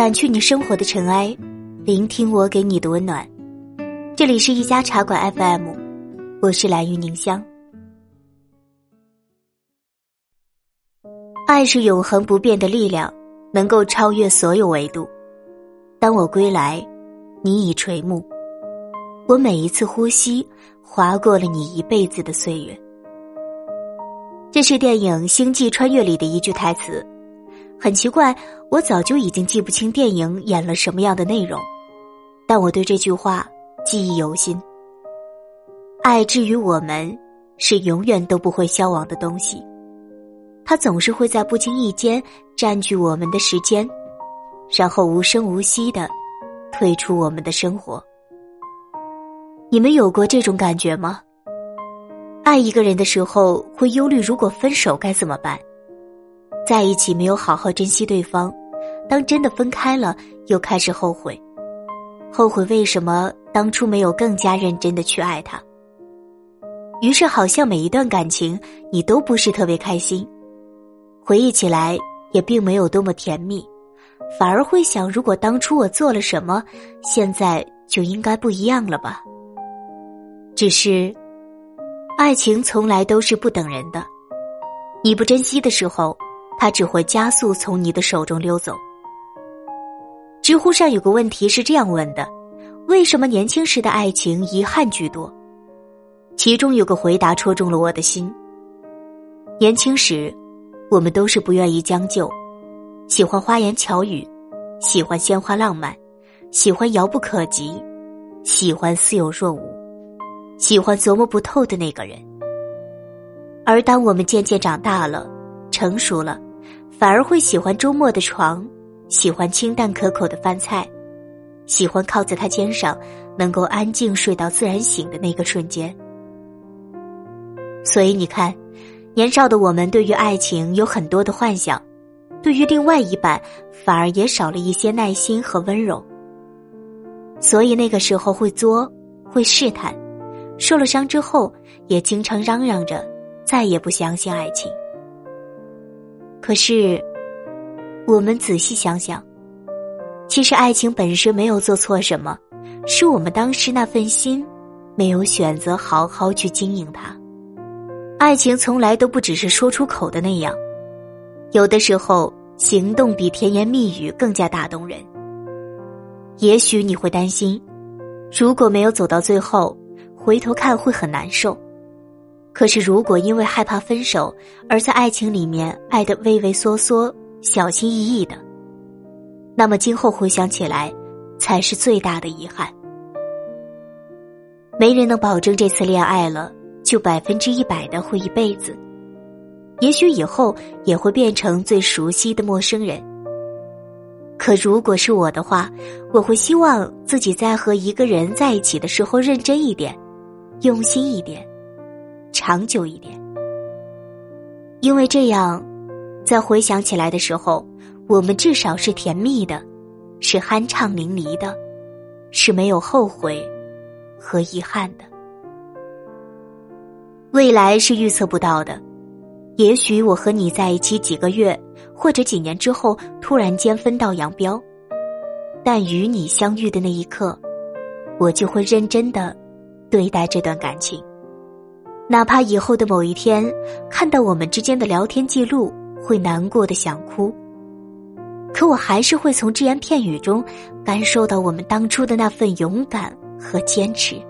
掸去你生活的尘埃，聆听我给你的温暖。这里是一家茶馆 FM，我是蓝玉宁香。爱是永恒不变的力量，能够超越所有维度。当我归来，你已垂暮。我每一次呼吸，划过了你一辈子的岁月。这是电影《星际穿越》里的一句台词。很奇怪，我早就已经记不清电影演了什么样的内容，但我对这句话记忆犹新。爱至于我们，是永远都不会消亡的东西，它总是会在不经意间占据我们的时间，然后无声无息的退出我们的生活。你们有过这种感觉吗？爱一个人的时候，会忧虑如果分手该怎么办。在一起没有好好珍惜对方，当真的分开了，又开始后悔，后悔为什么当初没有更加认真的去爱他。于是，好像每一段感情你都不是特别开心，回忆起来也并没有多么甜蜜，反而会想，如果当初我做了什么，现在就应该不一样了吧。只是，爱情从来都是不等人的，你不珍惜的时候。它只会加速从你的手中溜走。知乎上有个问题是这样问的：为什么年轻时的爱情遗憾居多？其中有个回答戳中了我的心。年轻时，我们都是不愿意将就，喜欢花言巧语，喜欢鲜花浪漫，喜欢遥不可及，喜欢似有若无，喜欢琢磨不透的那个人。而当我们渐渐长大了，成熟了。反而会喜欢周末的床，喜欢清淡可口的饭菜，喜欢靠在他肩上，能够安静睡到自然醒的那个瞬间。所以你看，年少的我们对于爱情有很多的幻想，对于另外一半反而也少了一些耐心和温柔。所以那个时候会作，会试探，受了伤之后也经常嚷嚷着再也不相信爱情。可是，我们仔细想想，其实爱情本身没有做错什么，是我们当时那份心，没有选择好好去经营它。爱情从来都不只是说出口的那样，有的时候行动比甜言蜜语更加打动人。也许你会担心，如果没有走到最后，回头看会很难受。可是，如果因为害怕分手而在爱情里面爱的畏畏缩缩、小心翼翼的，那么今后回想起来，才是最大的遗憾。没人能保证这次恋爱了就百分之一百的会一辈子，也许以后也会变成最熟悉的陌生人。可如果是我的话，我会希望自己在和一个人在一起的时候认真一点，用心一点。长久一点，因为这样，在回想起来的时候，我们至少是甜蜜的，是酣畅淋漓的，是没有后悔和遗憾的。未来是预测不到的，也许我和你在一起几个月或者几年之后，突然间分道扬镳，但与你相遇的那一刻，我就会认真的对待这段感情。哪怕以后的某一天，看到我们之间的聊天记录，会难过的想哭。可我还是会从只言片语中，感受到我们当初的那份勇敢和坚持。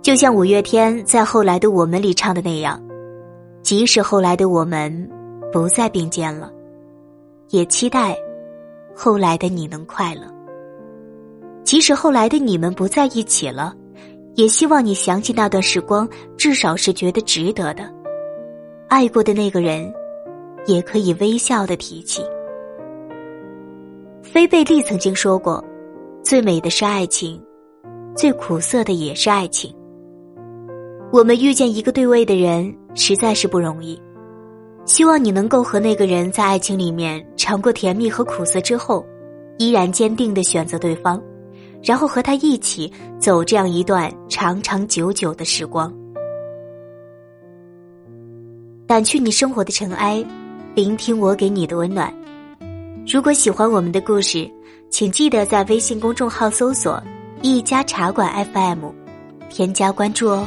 就像五月天在《后来的我们》里唱的那样，即使后来的我们不再并肩了，也期待后来的你能快乐。即使后来的你们不在一起了。也希望你想起那段时光，至少是觉得值得的。爱过的那个人，也可以微笑的提起。菲贝利曾经说过：“最美的是爱情，最苦涩的也是爱情。”我们遇见一个对位的人，实在是不容易。希望你能够和那个人在爱情里面尝过甜蜜和苦涩之后，依然坚定的选择对方。然后和他一起走这样一段长长久久的时光，掸去你生活的尘埃，聆听我给你的温暖。如果喜欢我们的故事，请记得在微信公众号搜索“一家茶馆 FM”，添加关注哦。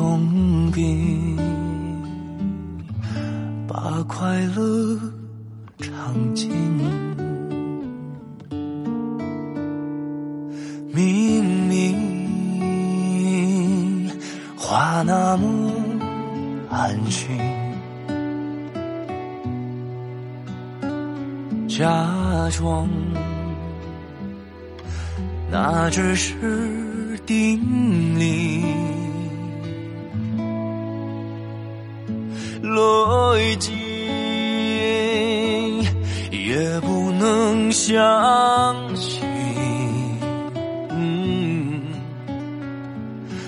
痛并把快乐尝尽。明明话那么安心，假装那只是定理，相信。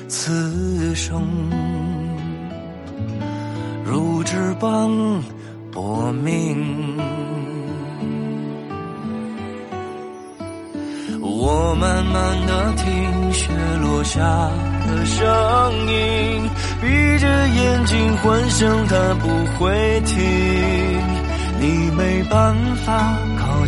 此生如纸般薄命，我慢慢的听雪落下的声音，闭着眼睛幻想它不会停，你没办法